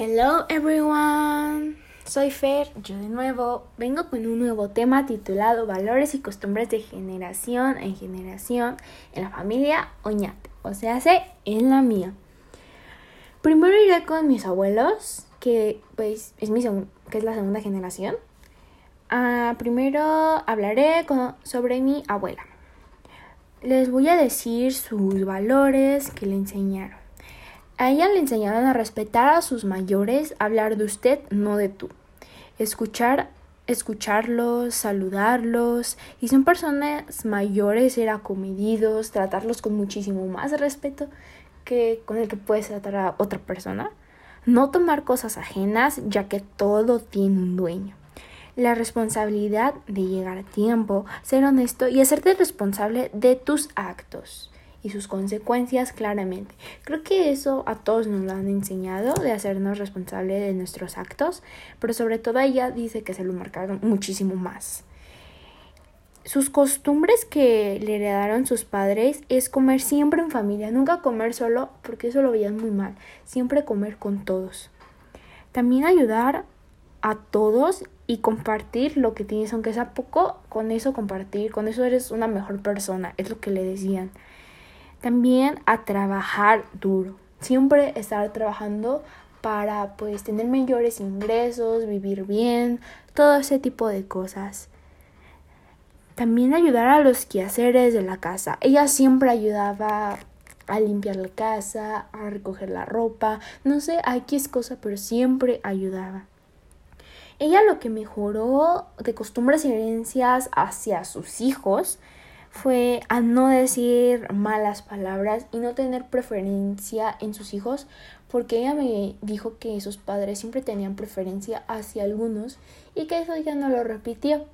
Hello everyone, soy Fer, yo de nuevo vengo con un nuevo tema titulado Valores y costumbres de generación en generación en la familia Oñate, o sea, en la mía. Primero iré con mis abuelos, que pues es mi que es la segunda generación. Ah, primero hablaré sobre mi abuela. Les voy a decir sus valores que le enseñaron. A ella le enseñaron a respetar a sus mayores, hablar de usted, no de tú. Escuchar, escucharlos, saludarlos. Y son personas mayores, era comedidos, tratarlos con muchísimo más respeto que con el que puedes tratar a otra persona. No tomar cosas ajenas, ya que todo tiene un dueño. La responsabilidad de llegar a tiempo, ser honesto y hacerte responsable de tus actos y sus consecuencias claramente. Creo que eso a todos nos lo han enseñado de hacernos responsables de nuestros actos, pero sobre todo ella dice que se lo marcaron muchísimo más. Sus costumbres que le heredaron sus padres es comer siempre en familia, nunca comer solo porque eso lo veían muy mal, siempre comer con todos. También ayudar a todos y compartir lo que tienes, aunque sea poco, con eso compartir, con eso eres una mejor persona, es lo que le decían. También a trabajar duro. Siempre estar trabajando para pues tener mayores ingresos, vivir bien, todo ese tipo de cosas. También ayudar a los quehaceres de la casa. Ella siempre ayudaba a limpiar la casa, a recoger la ropa, no sé a qué es cosa, pero siempre ayudaba. Ella lo que mejoró de costumbres y herencias hacia sus hijos fue a no decir malas palabras y no tener preferencia en sus hijos porque ella me dijo que sus padres siempre tenían preferencia hacia algunos y que eso ya no lo repitió.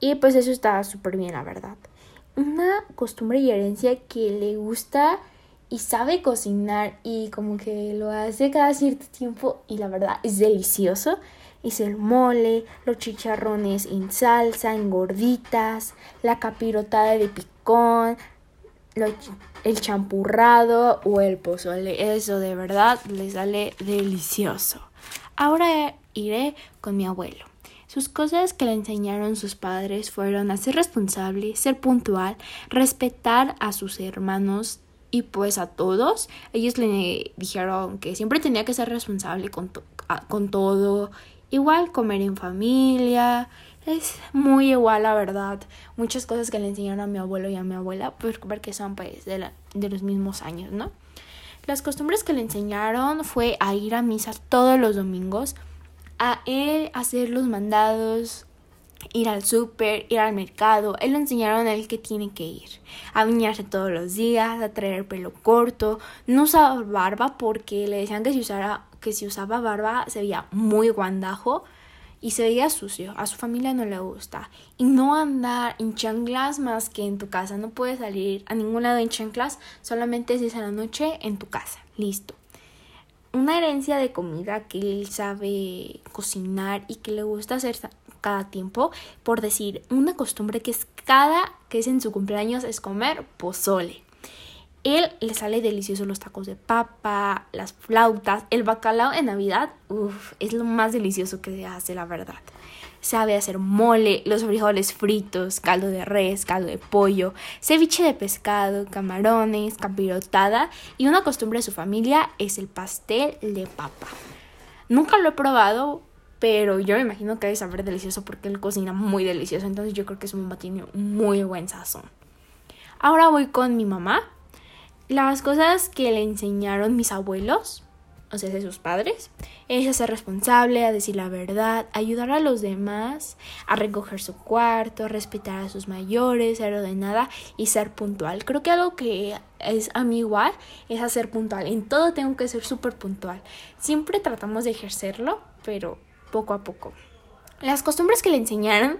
Y pues eso está súper bien, la verdad. Una costumbre y herencia que le gusta y sabe cocinar y como que lo hace cada cierto tiempo y la verdad es delicioso es el mole, los chicharrones en salsa, en gorditas, la capirotada de picón, el champurrado o el pozole. Eso de verdad le sale delicioso. Ahora iré con mi abuelo. Sus cosas que le enseñaron sus padres fueron a ser responsable, ser puntual, respetar a sus hermanos y pues a todos. Ellos le dijeron que siempre tenía que ser responsable con, con todo Igual comer en familia, es muy igual la verdad. Muchas cosas que le enseñaron a mi abuelo y a mi abuela, porque son pues de, de los mismos años, ¿no? Las costumbres que le enseñaron fue a ir a misa todos los domingos, a él hacer los mandados, ir al súper, ir al mercado. Él le enseñaron a él que tiene que ir. A bañarse todos los días, a traer el pelo corto, no usar barba porque le decían que si usara que si usaba barba se veía muy guandajo y se veía sucio. A su familia no le gusta. Y no andar en chanclas más que en tu casa. No puedes salir a ningún lado en chanclas, solamente si es a la noche en tu casa. Listo. Una herencia de comida que él sabe cocinar y que le gusta hacer cada tiempo. Por decir, una costumbre que es cada que es en su cumpleaños es comer pozole él le sale delicioso los tacos de papa, las flautas, el bacalao en Navidad, uff, es lo más delicioso que se hace, la verdad. Sabe hacer mole, los frijoles fritos, caldo de res, caldo de pollo, ceviche de pescado, camarones, capirotada y una costumbre de su familia es el pastel de papa. Nunca lo he probado, pero yo me imagino que debe saber delicioso porque él cocina muy delicioso, entonces yo creo que es un tiene muy buen sazón. Ahora voy con mi mamá las cosas que le enseñaron mis abuelos, o sea, de sus padres, es a ser responsable, a decir la verdad, ayudar a los demás, a recoger su cuarto, respetar a sus mayores, ser ordenada y ser puntual. Creo que algo que es a mí igual es hacer puntual. En todo tengo que ser súper puntual. Siempre tratamos de ejercerlo, pero poco a poco. Las costumbres que le enseñaron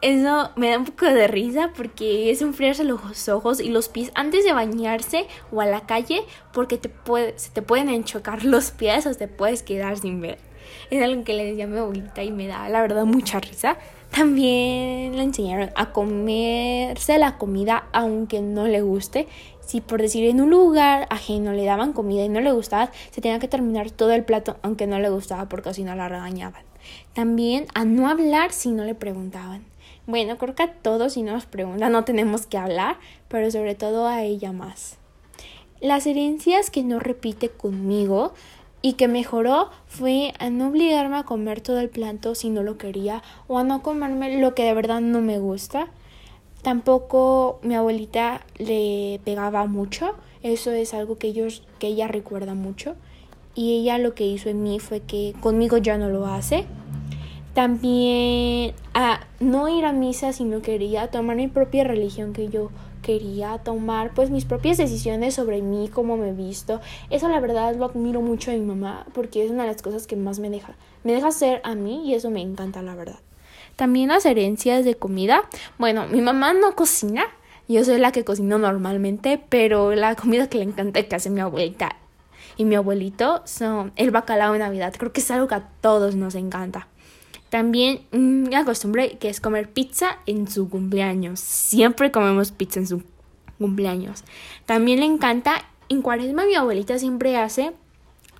eso me da un poco de risa porque es enfriarse los ojos y los pies antes de bañarse o a la calle porque te puede, se te pueden enchocar los pies o te puedes quedar sin ver. Es algo que le decía a mi abuelita y me da la verdad mucha risa. También le enseñaron a comerse la comida aunque no le guste. Si por decir en un lugar ajeno le daban comida y no le gustaba, se tenía que terminar todo el plato aunque no le gustaba porque si no la regañaban. También a no hablar si no le preguntaban. Bueno, creo que a todos si nos preguntan no tenemos que hablar, pero sobre todo a ella más. Las herencias que no repite conmigo y que mejoró fue a no obligarme a comer todo el plato si no lo quería o a no comerme lo que de verdad no me gusta. Tampoco mi abuelita le pegaba mucho, eso es algo que, ellos, que ella recuerda mucho y ella lo que hizo en mí fue que conmigo ya no lo hace también a no ir a misa si no quería, tomar mi propia religión que yo quería, tomar pues mis propias decisiones sobre mí, cómo me he visto. Eso la verdad lo admiro mucho a mi mamá porque es una de las cosas que más me deja. Me deja ser a mí y eso me encanta la verdad. También las herencias de comida. Bueno, mi mamá no cocina, yo soy la que cocino normalmente, pero la comida que le encanta que hace mi abuelita y mi abuelito son el bacalao de Navidad. Creo que es algo que a todos nos encanta. También una costumbre que es comer pizza en su cumpleaños. Siempre comemos pizza en su cumpleaños. También le encanta, en cuaresma mi abuelita siempre hace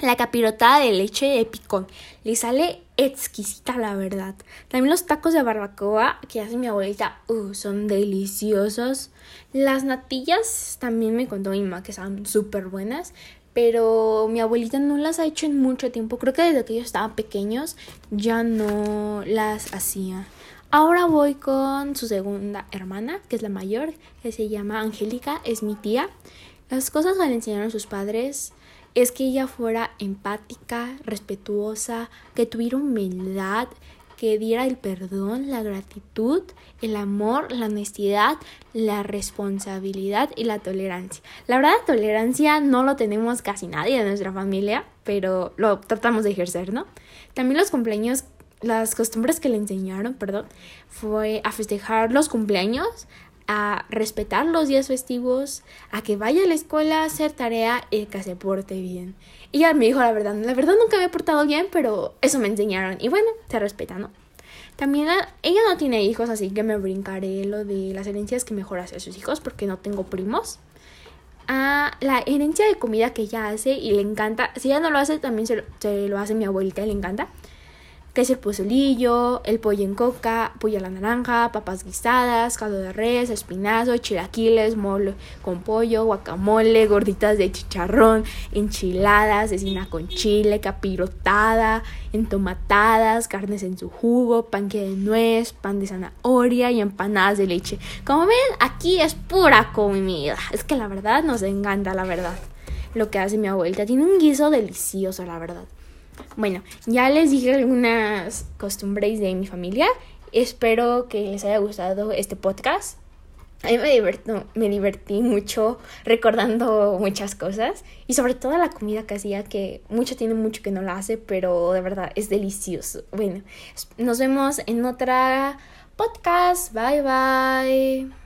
la capirotada de leche de picón. Le sale exquisita, la verdad. También los tacos de barbacoa que hace mi abuelita uh, son deliciosos. Las natillas también me contó mi mamá que son súper buenas pero mi abuelita no las ha hecho en mucho tiempo. Creo que desde que ellos estaban pequeños ya no las hacía. Ahora voy con su segunda hermana, que es la mayor, que se llama Angélica, es mi tía. Las cosas que le enseñaron sus padres es que ella fuera empática, respetuosa, que tuviera humildad, que diera el perdón, la gratitud, el amor, la honestidad, la responsabilidad y la tolerancia. La verdad, tolerancia no lo tenemos casi nadie de nuestra familia, pero lo tratamos de ejercer, ¿no? También los cumpleaños las costumbres que le enseñaron, perdón, fue a festejar los cumpleaños, a respetar los días festivos, a que vaya a la escuela a hacer tarea y que se porte bien. Y ella me dijo la verdad, la verdad nunca me he portado bien, pero eso me enseñaron. Y bueno, se respeta, ¿no? También ella no tiene hijos, así que me brincaré lo de las herencias que mejor hace a sus hijos, porque no tengo primos. A la herencia de comida que ella hace y le encanta, si ella no lo hace, también se se lo hace mi abuelita y le encanta que es el pozolillo, el pollo en coca, pollo a la naranja, papas guisadas, caldo de res, espinazo, chilaquiles, mole con pollo, guacamole, gorditas de chicharrón, enchiladas, cecina con chile, capirotada, entomatadas, carnes en su jugo, panque de nuez, pan de zanahoria y empanadas de leche. Como ven, aquí es pura comida. Es que la verdad nos encanta, la verdad. Lo que hace mi abuelita. Tiene un guiso delicioso, la verdad. Bueno, ya les dije algunas costumbres de mi familia. Espero que les haya gustado este podcast. A mí me, me divertí mucho recordando muchas cosas y sobre todo la comida que hacía que mucho tiene mucho que no la hace, pero de verdad es delicioso. Bueno, nos vemos en otra podcast. Bye bye.